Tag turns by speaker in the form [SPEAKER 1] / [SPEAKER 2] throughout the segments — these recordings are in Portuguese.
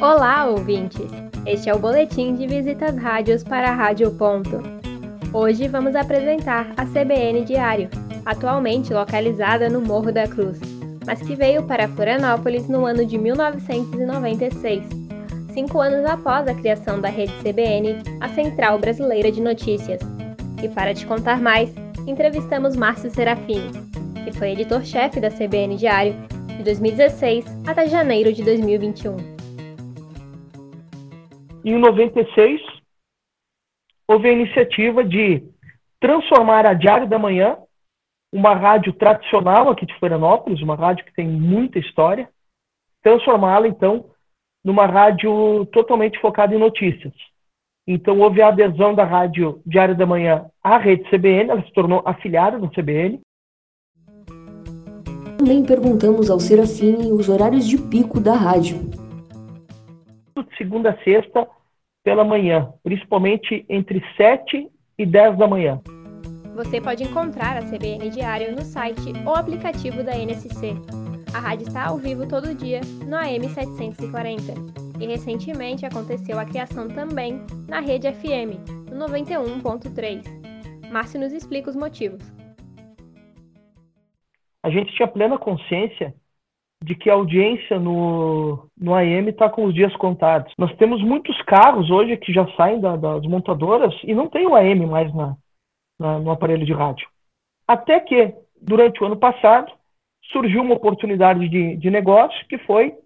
[SPEAKER 1] Olá, ouvintes! Este é o Boletim de Visitas Rádios para a Rádio Ponto. Hoje vamos apresentar a CBN Diário, atualmente localizada no Morro da Cruz, mas que veio para Florianópolis no ano de 1996, cinco anos após a criação da rede CBN, a Central Brasileira de Notícias. E para te contar mais, entrevistamos Márcio Serafini, que foi editor-chefe da CBN Diário de 2016 até janeiro de 2021.
[SPEAKER 2] E em 96, houve a iniciativa de transformar a Diário da Manhã, uma rádio tradicional aqui de Florianópolis, uma rádio que tem muita história, transformá-la, então, numa rádio totalmente focada em notícias. Então, houve a adesão da rádio Diário da Manhã à rede CBN, ela se tornou afiliada da CBN.
[SPEAKER 3] Também perguntamos ao Serafine os horários de pico da rádio
[SPEAKER 2] de segunda a sexta pela manhã, principalmente entre 7 e 10 da manhã.
[SPEAKER 1] Você pode encontrar a CBN Diário no site ou aplicativo da NSC. A rádio está ao vivo todo dia no AM 740 e recentemente aconteceu a criação também na rede FM, no 91.3. Márcio nos explica os motivos.
[SPEAKER 2] A gente tinha plena consciência de que a audiência no, no AM está com os dias contados. Nós temos muitos carros hoje que já saem da, das montadoras e não tem o AM mais na, na, no aparelho de rádio. Até que, durante o ano passado, surgiu uma oportunidade de, de negócio que foi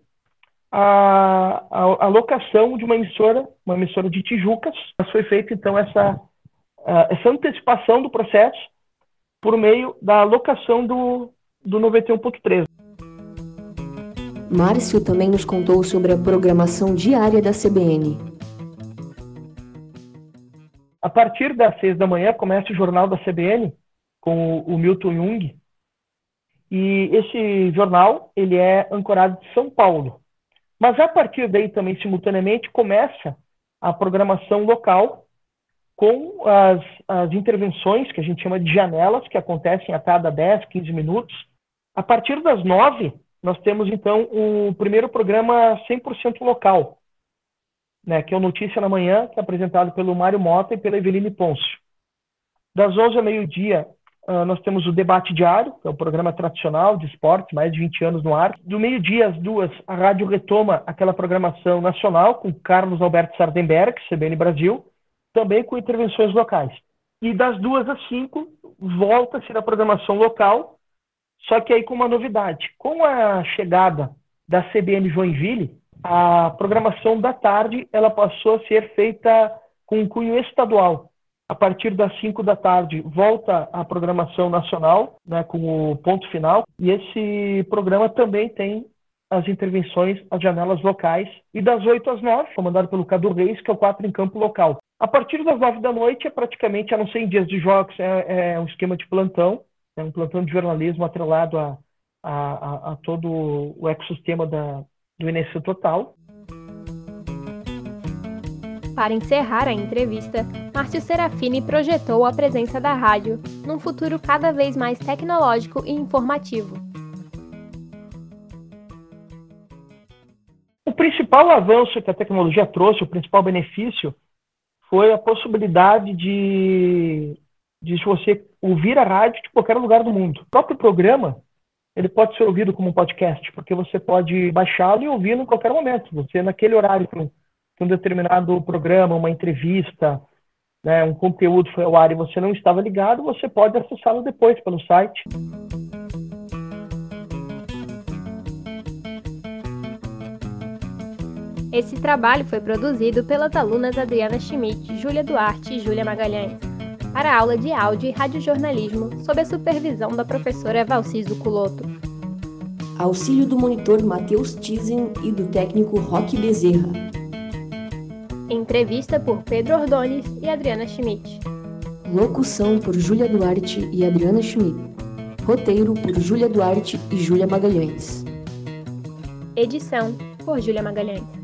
[SPEAKER 2] a, a, a, locação de uma emissora, uma emissora de Tijucas. Mas foi feita, então, essa, essa antecipação do processo por meio da locação do, do 91.3.
[SPEAKER 3] Márcio também nos contou sobre a programação diária da CBN.
[SPEAKER 2] A partir das seis da manhã começa o jornal da CBN com o Milton Jung. E esse jornal ele é ancorado de São Paulo. Mas a partir daí também simultaneamente começa a programação local com as, as intervenções que a gente chama de janelas que acontecem a cada 10, 15 minutos. A partir das nove nós temos então o primeiro programa 100% local, né, que é o Notícia na Manhã, que é apresentado pelo Mário Mota e pela Eveline Pôncio. Das 11 ao meio-dia, uh, nós temos o Debate Diário, que é o programa tradicional de esporte, mais de 20 anos no ar. Do meio-dia às duas, a rádio retoma aquela programação nacional com Carlos Alberto Sardenberg, CBN Brasil, também com intervenções locais. E das duas às cinco, volta-se na programação local, só que aí com uma novidade. Com a chegada da CBN Joinville, a programação da tarde ela passou a ser feita com um cunho estadual. A partir das 5 da tarde volta a programação nacional, né, com o ponto final, e esse programa também tem as intervenções, as janelas locais, e das 8 às 9, comandado pelo Cadu Reis, que é o 4 em campo local. A partir das 9 da noite é praticamente, a não ser em dias de jogos, é, é um esquema de plantão, é um plantão de jornalismo atrelado a, a, a, a todo o ecossistema da, do INSS Total.
[SPEAKER 1] Para encerrar a entrevista, Márcio Serafini projetou a presença da rádio num futuro cada vez mais tecnológico e informativo.
[SPEAKER 2] O principal avanço que a tecnologia trouxe, o principal benefício, foi a possibilidade de de você ouvir a rádio de qualquer lugar do mundo. O próprio programa ele pode ser ouvido como um podcast, porque você pode baixá-lo e ouvi-lo em qualquer momento. Você, naquele horário que um, um determinado programa, uma entrevista, né, um conteúdo foi ao ar e você não estava ligado, você pode acessá-lo depois pelo site.
[SPEAKER 1] Esse trabalho foi produzido pelas alunas Adriana Schmidt, Júlia Duarte e Júlia Magalhães para a aula de áudio e radiojornalismo sob a supervisão da professora Valciso Culoto.
[SPEAKER 3] Auxílio do monitor Matheus Tizen e do técnico Roque Bezerra.
[SPEAKER 1] Entrevista por Pedro Ordones e Adriana Schmidt.
[SPEAKER 3] Locução por Júlia Duarte e Adriana Schmidt. Roteiro por Júlia Duarte e Júlia Magalhães.
[SPEAKER 1] Edição por Júlia Magalhães.